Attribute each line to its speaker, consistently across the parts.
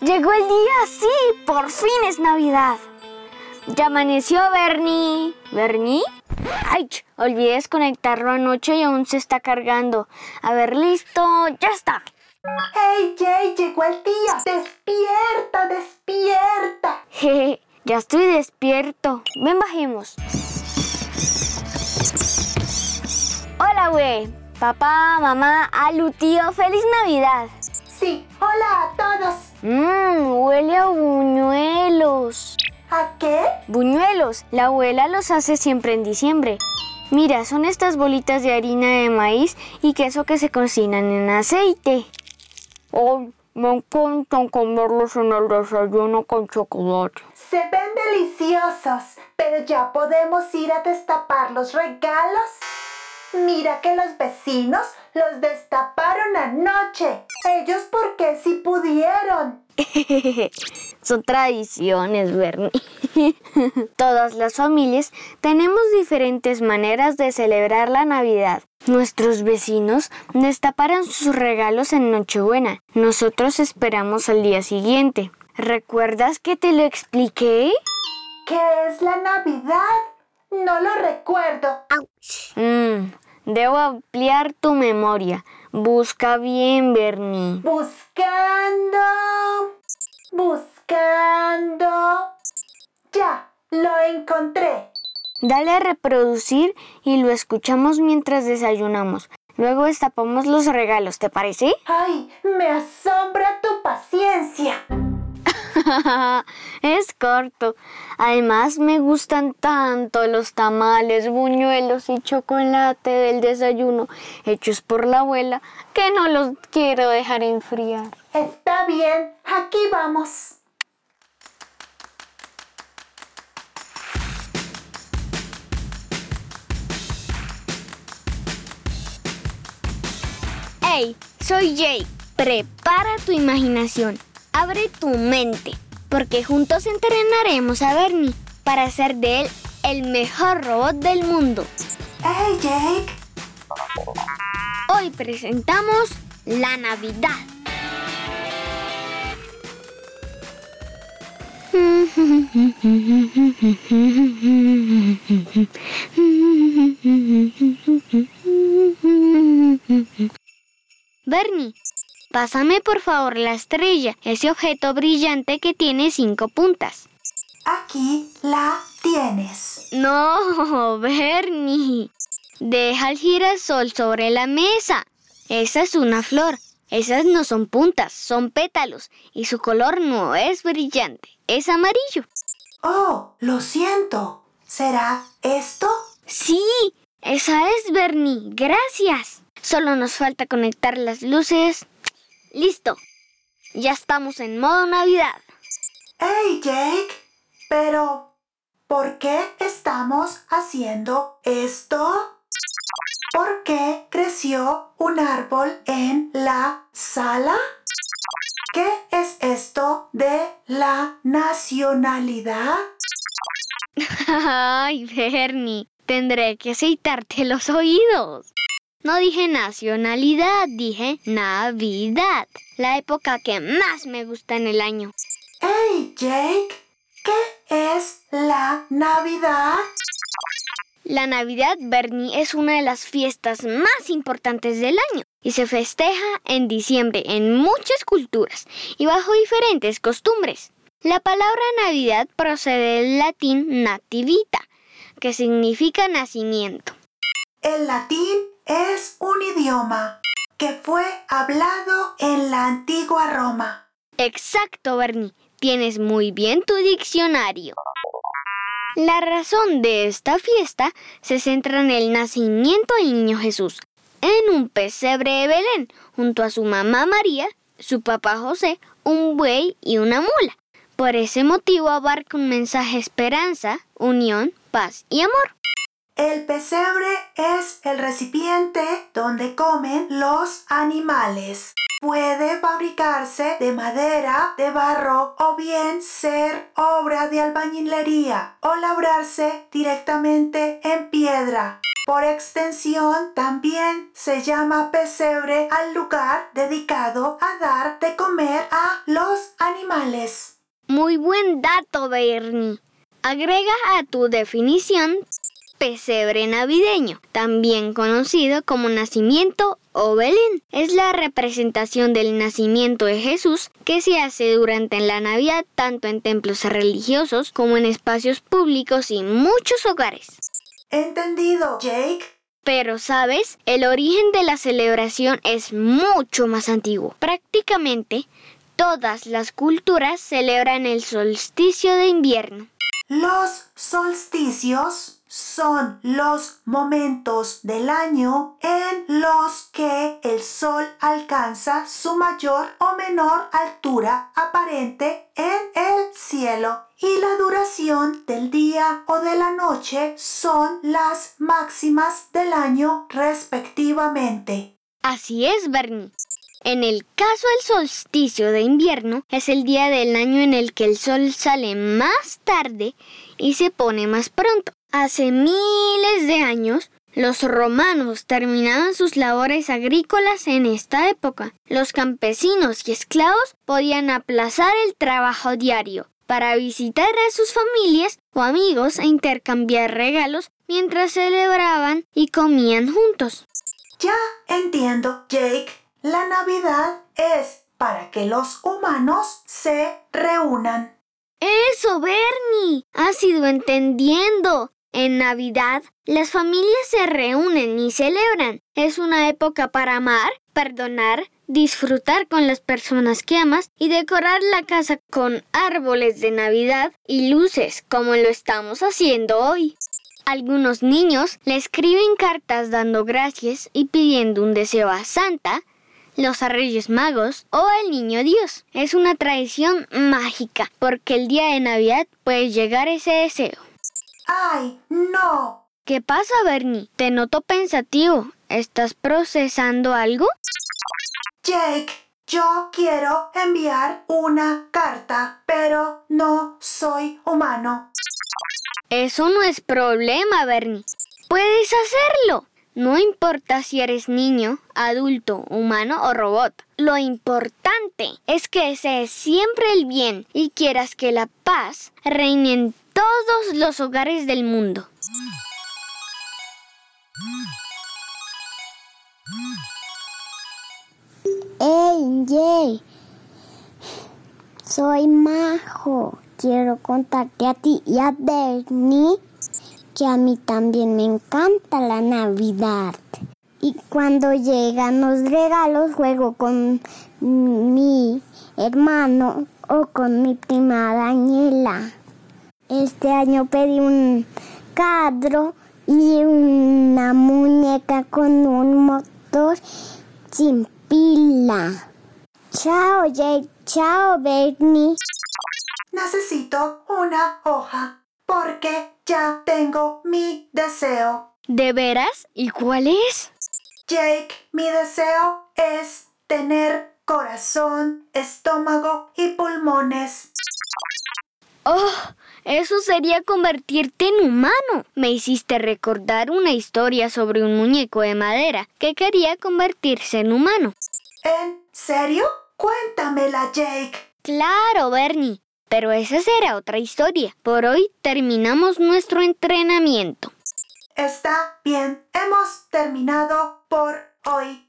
Speaker 1: Llegó el día, sí, por fin es Navidad. Ya amaneció, Bernie. ¿Bernie? Ay, olvidé desconectarlo anoche y aún se está cargando. A ver, listo, ya está.
Speaker 2: ¡Hey, Jay! Llegó el día. ¡Despierta, despierta!
Speaker 1: Jeje, ya estoy despierto. Ven, bajemos. Hola, güey. Papá, mamá, Alu, tío, feliz Navidad.
Speaker 2: Sí, hola a todos.
Speaker 1: Mmm, huele a buñuelos.
Speaker 2: ¿A qué?
Speaker 1: Buñuelos. La abuela los hace siempre en diciembre. Mira, son estas bolitas de harina de maíz y queso que se cocinan en aceite. Ay, me encantan comerlos en el desayuno con chocolate.
Speaker 2: Se ven deliciosos, pero ya podemos ir a destapar los regalos. Mira que los vecinos los destaparon anoche. Ellos porque sí pudieron.
Speaker 1: Son tradiciones, Bernie. Todas las familias tenemos diferentes maneras de celebrar la Navidad. Nuestros vecinos destaparon sus regalos en Nochebuena. Nosotros esperamos al día siguiente. ¿Recuerdas que te lo expliqué?
Speaker 2: ¿Qué es la Navidad? No lo recuerdo.
Speaker 1: Mm, debo ampliar tu memoria. Busca bien, Bernie.
Speaker 2: Buscando. Buscando. Ya, lo encontré.
Speaker 1: Dale a reproducir y lo escuchamos mientras desayunamos. Luego destapamos los regalos, ¿te parece?
Speaker 2: ¡Ay! Me asombra tu paciencia.
Speaker 1: es corto. Además me gustan tanto los tamales, buñuelos y chocolate del desayuno hechos por la abuela que no los quiero dejar enfriar.
Speaker 2: Está bien, aquí vamos.
Speaker 1: Hey, soy Jake. Prepara tu imaginación. Abre tu mente, porque juntos entrenaremos a Bernie para hacer de él el mejor robot del mundo.
Speaker 2: ¡Hey, Jake!
Speaker 1: Hoy presentamos la Navidad. Bernie, pásame por favor la estrella, ese objeto brillante que tiene cinco puntas.
Speaker 2: Aquí la tienes.
Speaker 1: No, Bernie. Deja el girasol sobre la mesa. Esa es una flor. Esas no son puntas, son pétalos. Y su color no es brillante, es amarillo.
Speaker 2: Oh, lo siento. ¿Será esto?
Speaker 1: Sí, esa es Bernie. Gracias. Solo nos falta conectar las luces. Listo. Ya estamos en modo Navidad.
Speaker 2: ¡Hey, Jake! Pero, ¿por qué estamos haciendo esto? ¿Por qué creció un árbol en la sala? ¿Qué es esto de la nacionalidad?
Speaker 1: Ay, Bernie, tendré que aceitarte los oídos. No dije nacionalidad, dije Navidad, la época que más me gusta en el año.
Speaker 2: ¡Hey, Jake! ¿Qué es la Navidad?
Speaker 1: La Navidad, Bernie, es una de las fiestas más importantes del año y se festeja en diciembre en muchas culturas y bajo diferentes costumbres. La palabra Navidad procede del latín nativita, que significa nacimiento.
Speaker 2: El latín es un idioma que fue hablado en la antigua Roma.
Speaker 1: Exacto, Bernie. Tienes muy bien tu diccionario. La razón de esta fiesta se centra en el nacimiento del niño Jesús, en un pesebre de Belén, junto a su mamá María, su papá José, un buey y una mula. Por ese motivo abarca un mensaje esperanza, unión, paz y amor.
Speaker 2: El pesebre es el recipiente donde comen los animales. Puede fabricarse de madera, de barro o bien ser obra de albañilería o labrarse directamente en piedra. Por extensión, también se llama pesebre al lugar dedicado a dar de comer a los animales.
Speaker 1: Muy buen dato, Bernie. Agrega a tu definición pesebre navideño, también conocido como nacimiento o Belén. Es la representación del nacimiento de Jesús que se hace durante la Navidad tanto en templos religiosos como en espacios públicos y muchos hogares.
Speaker 2: Entendido, Jake.
Speaker 1: Pero, ¿sabes? El origen de la celebración es mucho más antiguo. Prácticamente todas las culturas celebran el solsticio de invierno.
Speaker 2: Los solsticios son los momentos del año en los que el sol alcanza su mayor o menor altura aparente en el cielo y la duración del día o de la noche son las máximas del año respectivamente.
Speaker 1: Así es, Bernie. En el caso del solsticio de invierno, es el día del año en el que el sol sale más tarde y se pone más pronto. Hace miles de años, los romanos terminaban sus labores agrícolas en esta época. Los campesinos y esclavos podían aplazar el trabajo diario para visitar a sus familias o amigos e intercambiar regalos mientras celebraban y comían juntos.
Speaker 2: Ya entiendo, Jake. La Navidad es para que los humanos se reúnan.
Speaker 1: Eso, Bernie. Has ido entendiendo. En Navidad, las familias se reúnen y celebran. Es una época para amar, perdonar, disfrutar con las personas que amas y decorar la casa con árboles de Navidad y luces como lo estamos haciendo hoy. Algunos niños le escriben cartas dando gracias y pidiendo un deseo a Santa, los Reyes Magos o al Niño Dios. Es una tradición mágica porque el día de Navidad puede llegar ese deseo.
Speaker 2: ¡Ay, no!
Speaker 1: ¿Qué pasa, Bernie? Te noto pensativo. ¿Estás procesando algo?
Speaker 2: Jake, yo quiero enviar una carta, pero no soy humano.
Speaker 1: Eso no es problema, Bernie. Puedes hacerlo. No importa si eres niño, adulto, humano o robot. Lo importante es que desees siempre el bien y quieras que la paz reine en todos los hogares del mundo.
Speaker 3: ¡Ey, Jay! Soy Majo. Quiero contarte a ti y a Bernie que a mí también me encanta la Navidad. Y cuando llegan los regalos juego con mi hermano o con mi prima Daniela. Este año pedí un cadro y una muñeca con un motor sin pila. Chao, Jake. Chao, Bernie.
Speaker 2: Necesito una hoja porque ya tengo mi deseo.
Speaker 1: ¿De veras? ¿Y cuál es?
Speaker 2: Jake, mi deseo es tener corazón, estómago y pulmones.
Speaker 1: ¡Oh! Eso sería convertirte en humano. Me hiciste recordar una historia sobre un muñeco de madera que quería convertirse en humano.
Speaker 2: ¿En serio? Cuéntamela, Jake.
Speaker 1: Claro, Bernie. Pero esa será otra historia. Por hoy terminamos nuestro entrenamiento.
Speaker 2: Está bien. Hemos terminado por hoy.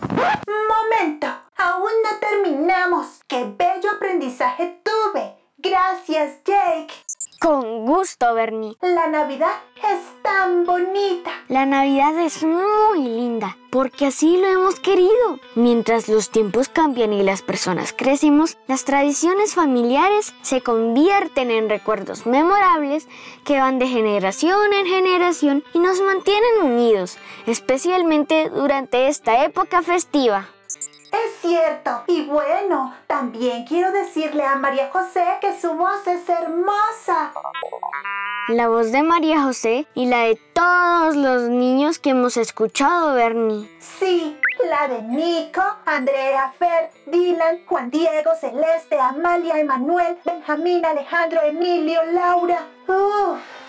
Speaker 2: Momento. Aún no terminamos. ¡Qué bello aprendizaje tuve! Gracias, Jake.
Speaker 1: Con gusto, Bernie.
Speaker 2: La Navidad es tan bonita.
Speaker 1: La Navidad es muy linda, porque así lo hemos querido. Mientras los tiempos cambian y las personas crecemos, las tradiciones familiares se convierten en recuerdos memorables que van de generación en generación y nos mantienen unidos, especialmente durante esta época festiva.
Speaker 2: Es cierto. Y bueno, también quiero decirle a María José que su voz es hermosa.
Speaker 1: La voz de María José y la de todos los niños que hemos escuchado, Bernie.
Speaker 2: Sí, la de Nico, Andrea, Fer, Dylan, Juan Diego, Celeste, Amalia, Emanuel, Benjamín, Alejandro, Emilio, Laura,
Speaker 1: y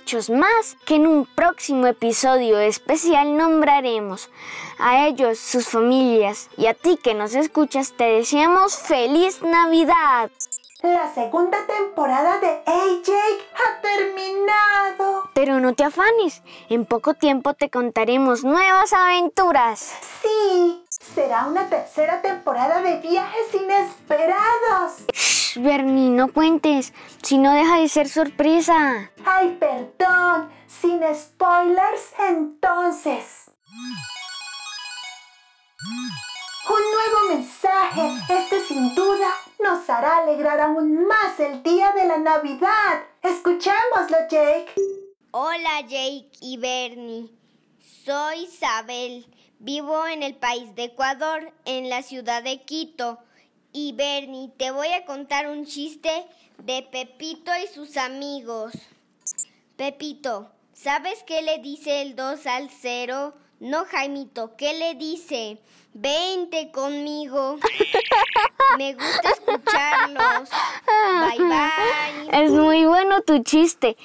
Speaker 1: muchos más que en un próximo episodio especial nombraremos. A ellos, sus familias y a ti que nos escuchas te deseamos feliz Navidad.
Speaker 2: La segunda temporada de AJ ha terminado.
Speaker 1: Pero no te afanes, en poco tiempo te contaremos nuevas aventuras.
Speaker 2: Sí, será una tercera temporada de viajes inesperados.
Speaker 1: Shh, Bernie, no cuentes, si no deja de ser sorpresa.
Speaker 2: Ay, perdón, sin spoilers entonces. Un nuevo mensaje, este sin duda nos hará alegrar aún más el día de la Navidad. Escuchémoslo, Jake.
Speaker 4: Hola Jake y Bernie. Soy Isabel. Vivo en el país de Ecuador, en la ciudad de Quito. Y Bernie, te voy a contar un chiste de Pepito y sus amigos. Pepito, ¿sabes qué le dice el 2 al 0? No, Jaimito, ¿qué le dice? Vente conmigo. Me gusta escucharlos. Bye bye.
Speaker 1: Es muy bueno tu chiste.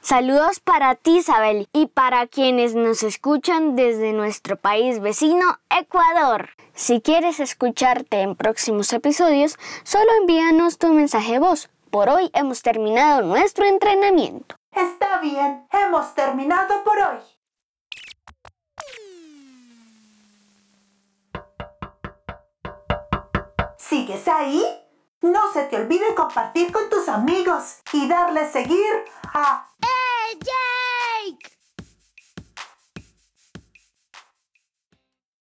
Speaker 1: Saludos para ti, Isabel, y para quienes nos escuchan desde nuestro país vecino, Ecuador. Si quieres escucharte en próximos episodios, solo envíanos tu mensaje voz. Por hoy hemos terminado nuestro entrenamiento.
Speaker 2: Está bien, hemos terminado por hoy. ¿Sigues ahí? No se te olvide compartir con tus amigos y darle seguir a